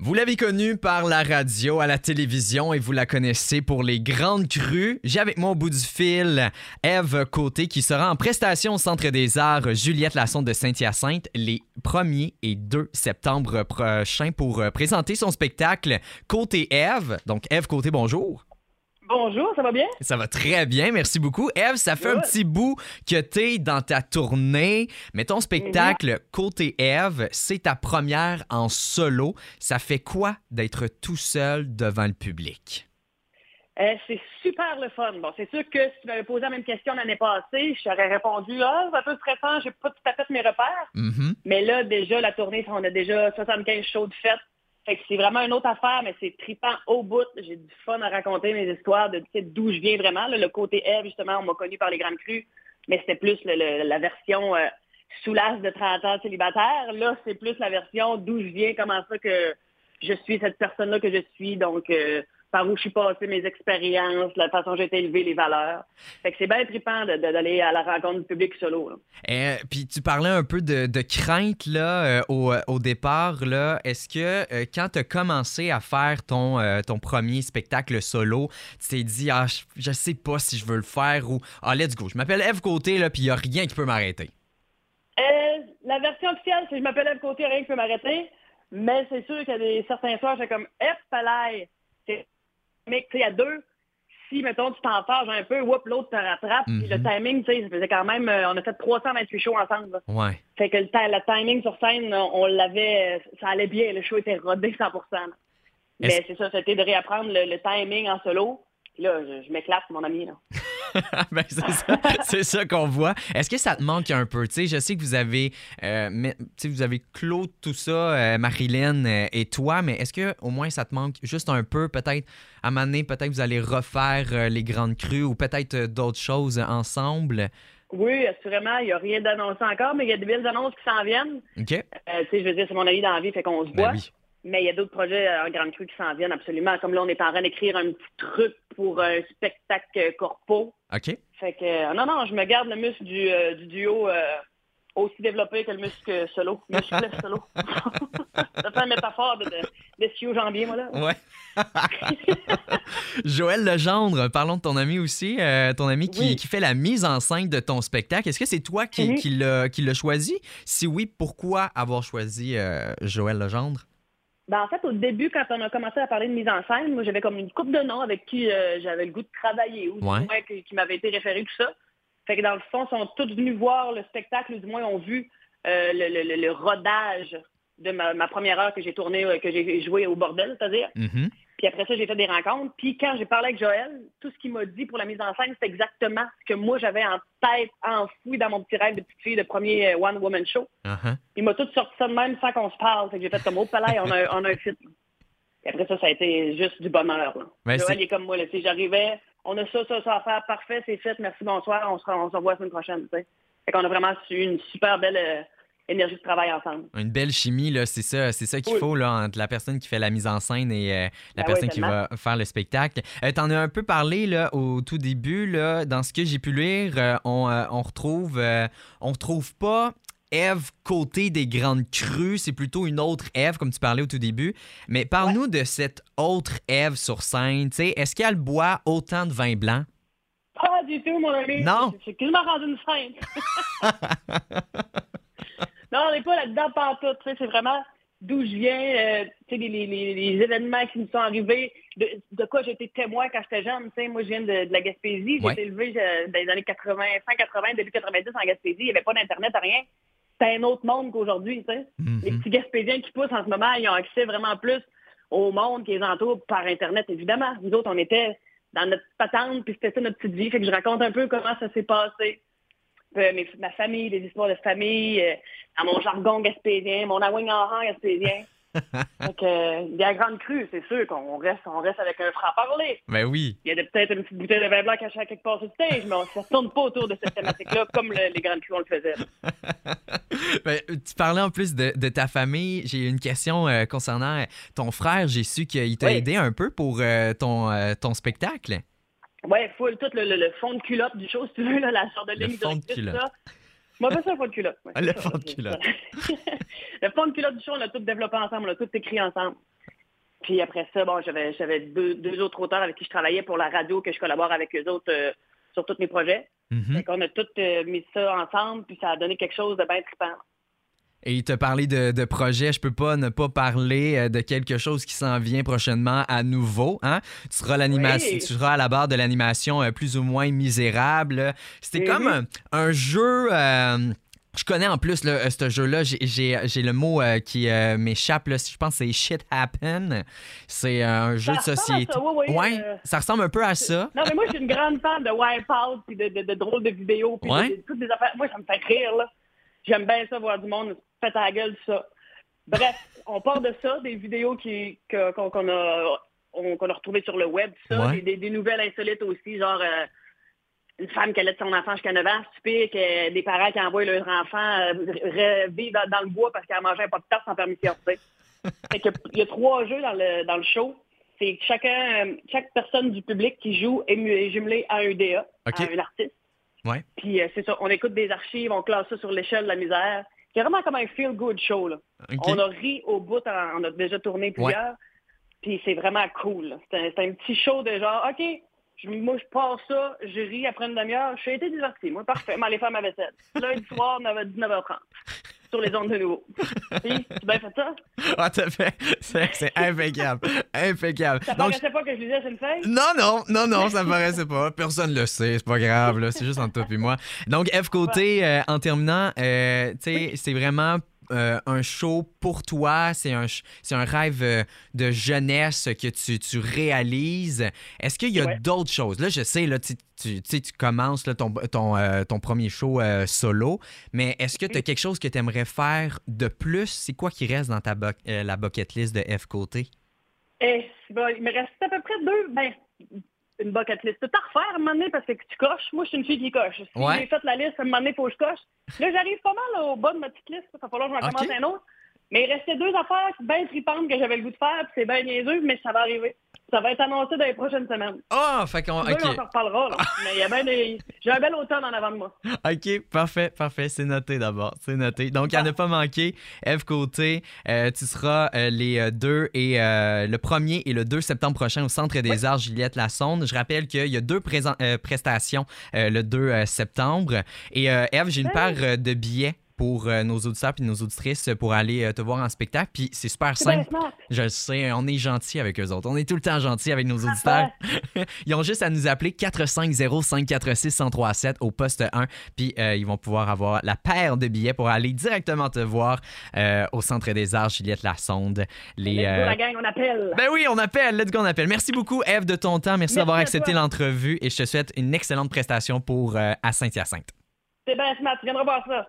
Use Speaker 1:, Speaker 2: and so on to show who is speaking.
Speaker 1: Vous l'avez connue par la radio, à la télévision et vous la connaissez pour les grandes crues. J'ai avec moi au bout du fil Eve Côté qui sera en prestation au Centre des Arts Juliette Lassonde de Saint-Hyacinthe les 1er et 2 septembre prochains pour euh, présenter son spectacle Côté Eve. Donc Eve Côté, bonjour.
Speaker 2: Bonjour, ça va bien?
Speaker 1: Ça va très bien, merci beaucoup. Eve, ça fait un petit bout que t'es dans ta tournée, mais ton spectacle Côté Eve, c'est ta première en solo. Ça fait quoi d'être tout seul devant le public?
Speaker 2: Euh, c'est super le fun. Bon, c'est sûr que si tu m'avais posé la même question l'année passée, je t'aurais répondu Ah, c'est un peu stressant, j'ai pas tout à fait mes repères.
Speaker 1: Mhm.
Speaker 2: Mais là, déjà, la tournée, on a déjà 75 shows de fête. Fait que c'est vraiment une autre affaire, mais c'est trippant au bout. J'ai du fun à raconter mes histoires de d'où je viens vraiment. le côté Eve, justement, on m'a connu par les Grandes Crues, mais c'était plus la version euh, soulasse de 30 ans célibataire. Là, c'est plus la version d'où je viens, comment ça que je suis cette personne-là que je suis. Donc, euh, par où je suis passée, mes expériences, la façon dont j'ai été élevée, les valeurs. Fait que c'est bien trippant d'aller à la rencontre du public solo. là.
Speaker 1: Euh, Puis tu parlais un peu de, de crainte là, euh, au, au départ. Là. Est-ce que euh, quand tu as commencé à faire ton, euh, ton premier spectacle solo, tu t'es dit ah, je, je sais pas si je veux le faire ou ah, let's go. Je m'appelle Eve Côté, là, puis il n'y a rien qui peut m'arrêter.
Speaker 2: Euh, la version officielle, c'est je m'appelle Eve Côté, rien qui peut m'arrêter. Mais c'est sûr qu'il y a des certains soirs, j'ai comme F palais. C'est mais tu sais, il y a deux. Si, mettons, tu t'en farges un peu, whoop, l'autre te rattrape. Puis le
Speaker 1: Mhm.
Speaker 2: timing, tu sais, ça faisait quand même, euh, on a fait 328 shows ensemble. là.
Speaker 1: Ouais.
Speaker 2: Fait que le, ti- le timing sur scène, on, on l'avait, ça allait bien. Le show était rodé 100%. là. Mais c'est ça, c'était de réapprendre le, le timing en solo. Puis là, je, je m'éclate, mon ami. Là.
Speaker 1: Ben, c'est ça, c'est ça qu'on voit. Est-ce que ça te manque un peu? Tu sais, je sais que vous avez, euh, vous avez clos tout ça, euh, Marilyn euh, et toi, mais est-ce que au moins ça te manque juste un peu, peut-être, à un moment donné, peut-être vous allez refaire euh, les grandes crues ou peut-être d'autres choses ensemble?
Speaker 2: Oui, assurément, il n'y a rien d'annoncé encore, mais il y a de belles annonces qui s'en viennent.
Speaker 1: OK?
Speaker 2: Je veux dire, c'est mon ami dans la vie, fait qu'on se
Speaker 1: Ben
Speaker 2: voit.
Speaker 1: oui.
Speaker 2: Mais il y a d'autres projets euh, en grande crue qui s'en viennent absolument. Comme là, on est en train d'écrire un petit truc pour un spectacle euh, corpo.
Speaker 1: OK?
Speaker 2: Fait que euh, non, non, je me garde le muscle du, euh, du duo euh, aussi développé que le muscle solo. Muscle solo. Ça fait une métaphore de, de, jambier, moi là.
Speaker 1: Ouais. Joël Legendre, parlons de ton ami aussi, euh, ton ami qui,
Speaker 2: Oui.
Speaker 1: qui fait la mise en scène de ton spectacle. Est-ce que c'est toi qui,
Speaker 2: Mhm.
Speaker 1: qui l'a qui l'a choisi? Si oui, pourquoi avoir choisi Joël Legendre?
Speaker 2: Ben, en fait, au début, quand on a commencé à parler de mise en scène, moi, j'avais comme une coupe de noms avec qui euh, j'avais le goût de travailler ou du moins qui, qui m'avait été référé, tout ça. Fait que dans le fond, ils sont tous venus voir le spectacle, ou du moins ont vu euh, le, le- le- le rodage de ma, ma première heure que j'ai tournée, euh, que j'ai joué au bordel, c'est-à-dire.
Speaker 1: Mhm.
Speaker 2: Puis après ça, j'ai fait des rencontres. Puis quand j'ai parlé avec Joël, tout ce qu'il m'a dit pour la mise en scène, c'est exactement ce que moi, j'avais en tête, enfoui dans mon petit rêve de petite fille de premier euh, One Woman Show.
Speaker 1: Uh-huh.
Speaker 2: Il m'a tout sorti ça de même sans qu'on se parle. Fait que j'ai fait comme au palais, on a, on a un fit. Et après ça, ça a été juste du bonheur. Là.
Speaker 1: Ben,
Speaker 2: Joël il est comme moi. Là, J'arrivais, on a ça, ça, ça à faire, parfait, c'est fait, merci, bonsoir, on se, on se revoit la semaine prochaine. tu sais. Fait qu'on a vraiment eu une super belle euh, énergie de travail ensemble.
Speaker 1: Une belle chimie, là, c'est ça, c'est ça qu'il
Speaker 2: Oui.
Speaker 1: faut là, entre la personne qui fait la mise en scène et euh, la
Speaker 2: Ah
Speaker 1: personne qui va faire le spectacle. Euh, T'en as un peu parlé là, au tout début, là, dans ce que j'ai pu lire, euh, on, euh, on retrouve on retrouve pas Eve côté des grandes crues, c'est plutôt une autre Eve, comme tu parlais au tout début. Mais parle-nous de cette autre Eve sur scène. tu Est-ce qu'elle boit autant de vin blanc?
Speaker 2: Pas du tout, mon ami.
Speaker 1: Non?
Speaker 2: C'est quasiment rendu une scène. non, on n'est pas là-dedans sais, C'est vraiment d'où je viens, euh, les, les- événements qui me sont arrivés, de, de quoi été témoin quand j'étais jeune. Moi, je viens de, de la Gaspésie. J'ai
Speaker 1: Ouais.
Speaker 2: été élevé euh, dans les années 80, fin 80, début 90 en Gaspésie. Il n'y avait pas d'Internet, rien. C'était un autre monde qu'aujourd'hui. sais. Les petits Gaspésiens qui poussent en ce moment, ils ont accès vraiment plus au monde qui les entoure par Internet, évidemment. Nous autres, on était dans notre patente, puis c'était ça notre petite vie. Fait que je raconte un peu comment ça s'est passé. Euh, mes- ma famille, des histoires de famille, euh, dans mon jargon gaspésien, mon awing gaspésien. Donc, euh, il y a la grande crue, c'est sûr qu'on reste, on reste avec un franc-parler.
Speaker 1: Ben oui.
Speaker 2: Il y a peut-être une petite bouteille de vin blanc cachée à quelque part sur le stage, mais on ne se tourne pas autour de cette thématique-là comme le- les grandes crues, on le faisait.
Speaker 1: Ben, tu parlais en plus de, de ta famille. J'ai une question euh, concernant ton frère. J'ai su qu'il t'a
Speaker 2: Oui.
Speaker 1: aidé un peu pour euh, ton, ton spectacle.
Speaker 2: Ouais, full, tout le, le- le fond de culotte du show, si tu veux, là, la sorte de
Speaker 1: Le
Speaker 2: ligne
Speaker 1: fond de culotte.
Speaker 2: là. Moi, pas ça, le fond de culotte. Ouais,
Speaker 1: Ah, le
Speaker 2: ça,
Speaker 1: fond de culotte.
Speaker 2: ça. le fond de culotte du show, on l'a tout développé ensemble, on l'a tout écrit ensemble. Puis après ça, bon, j'avais j'avais deux, deux autres auteurs avec qui je travaillais pour la radio, que je collabore avec eux autres euh, sur tous mes projets.
Speaker 1: Mhm.
Speaker 2: Fait qu'on a tout euh, mis ça ensemble, puis ça a donné quelque chose de bien trippant.
Speaker 1: Et il t'a parlé de, de projet. Je peux pas ne pas parler euh, de quelque chose qui s'en vient prochainement à nouveau. Hein? Tu, seras l'animation,
Speaker 2: Oui.
Speaker 1: tu seras à la barre de l'animation euh, plus ou moins misérable. C'était comme un, un jeu. euh, je connais en plus là, ce jeu-là. J'ai- J'ai j'ai le mot euh, qui euh, m'échappe. là. Je pense que c'est Shit Happen. C'est un jeu de
Speaker 2: Ça
Speaker 1: société.
Speaker 2: ça, oui, oui,
Speaker 1: ouais,
Speaker 2: euh,
Speaker 1: ça ressemble un peu à ça.
Speaker 2: Non, mais moi, je suis une grande fan de Wipeout, puis de, de, de drôles de vidéos, puis
Speaker 1: Ouais.
Speaker 2: de, toutes des affaires. Moi, ça me fait rire, là. J'aime bien ça, voir du monde péter la gueule, ça. Bref, on part de ça, des vidéos qui- qu'on a, on- qu'on a retrouvées sur le web, ça,
Speaker 1: Ouais.
Speaker 2: des, nouvelles insolites aussi, genre euh, une femme qui allait son enfant jusqu'à 9 ans, stupide, que des parents qui envoient leur enfant euh, re- vivre dans, dans le bois parce qu'elle mangeait un pas de tarte sans permission. Fait que il y a trois jeux dans le, dans le show. C'est que chacun, euh, chaque personne du public qui joue est, jumelée à un DA, à un artiste.
Speaker 1: Ouais.
Speaker 2: Puis euh, c'est ça, on écoute des archives, on classe ça sur l'échelle de la misère. C'est vraiment comme un feel-good show. Là. On a ri au bout, en- on a déjà tourné plusieurs. Puis c'est vraiment cool. C'est un, petit show de genre, OK, je, moi je pars ça, je ris après une demi-heure, je suis été diverti. Moi, parfait, mais aller faire ma vaisselle. Lundi soir, 9 19h30. Sur les ondes de nouveau. Puis, tu bien fait ça?
Speaker 1: Ah, t'as fait. C'est impeccable. impeccable.
Speaker 2: Ça
Speaker 1: Donc,
Speaker 2: paraissait pas que je lisais une feuille?
Speaker 1: Non, non, non, non, ça me paraissait pas. Personne le sait, c'est pas grave, là. C'est juste entre toi et moi. Donc, F côté, euh, en terminant, euh, tu sais, c'est vraiment euh, un show pour toi. C'est un, ch- c'est un rêve euh, de jeunesse que tu, tu réalises. Est-ce qu'il y a
Speaker 2: Ouais.
Speaker 1: d'autres choses? Là, je sais, là, tu, tu, tu commences là, ton, ton, euh, ton premier show solo, mais est-ce que tu as quelque chose que tu aimerais faire de plus? C'est quoi qui reste dans ta euh, la bucket list de F côté?
Speaker 2: Eh, bon, il me reste à peu près deux, ben, une bucket list. Tout à refaire à un moment donné parce que tu coches? Moi, je suis une fille qui coche. Si
Speaker 1: Ouais.
Speaker 2: j'ai fait la liste, à un moment donné, il faut que je coche. Là, j'arrive pas mal au bas de ma petite liste. Il va falloir que j'en commence un autre. Mais il restait deux affaires bien tripantes que j'avais le goût de faire, puis c'est bien niaiseux, mais ça va arriver. Ça va être annoncé dans les prochaines semaines.
Speaker 1: Ah, fait qu'on.
Speaker 2: On s'en reparlera, là. Mais il y a bien des... J'ai un bel automne en avant de moi.
Speaker 1: OK, parfait, parfait. C'est noté d'abord. C'est noté. Donc, à ne pas manquer, Eve Côté, euh, tu seras euh, les euh, 2 et euh, le 1er et le 2 septembre prochain au Centre des Arts Juliette Lassonde. Je rappelle qu'il y a deux présent- prestations le 2 euh, septembre. Et Eve, j'ai une paire euh, de billets pour euh, nos auditeurs et nos auditrices pour aller euh, te voir en spectacle. Puis c'est super simple. Je sais, on est gentil avec eux autres. On est tout le temps gentil avec nos auditeurs. ils ont juste à nous appeler 450-546-1037 au poste 1. Puis euh, ils vont pouvoir avoir la paire de billets pour aller directement te voir au Centre des Arts Juliette Lassonde. Les,
Speaker 2: la gang, on appelle.
Speaker 1: Ben oui, on appelle. Let's go, on appelle. Merci beaucoup, Eve, de ton temps. Merci,
Speaker 2: Merci
Speaker 1: d'avoir accepté l'entrevue et je te souhaite une excellente prestation pour à Saint-Hyacinthe.
Speaker 2: C'est bien smart. Tu viendras voir ça.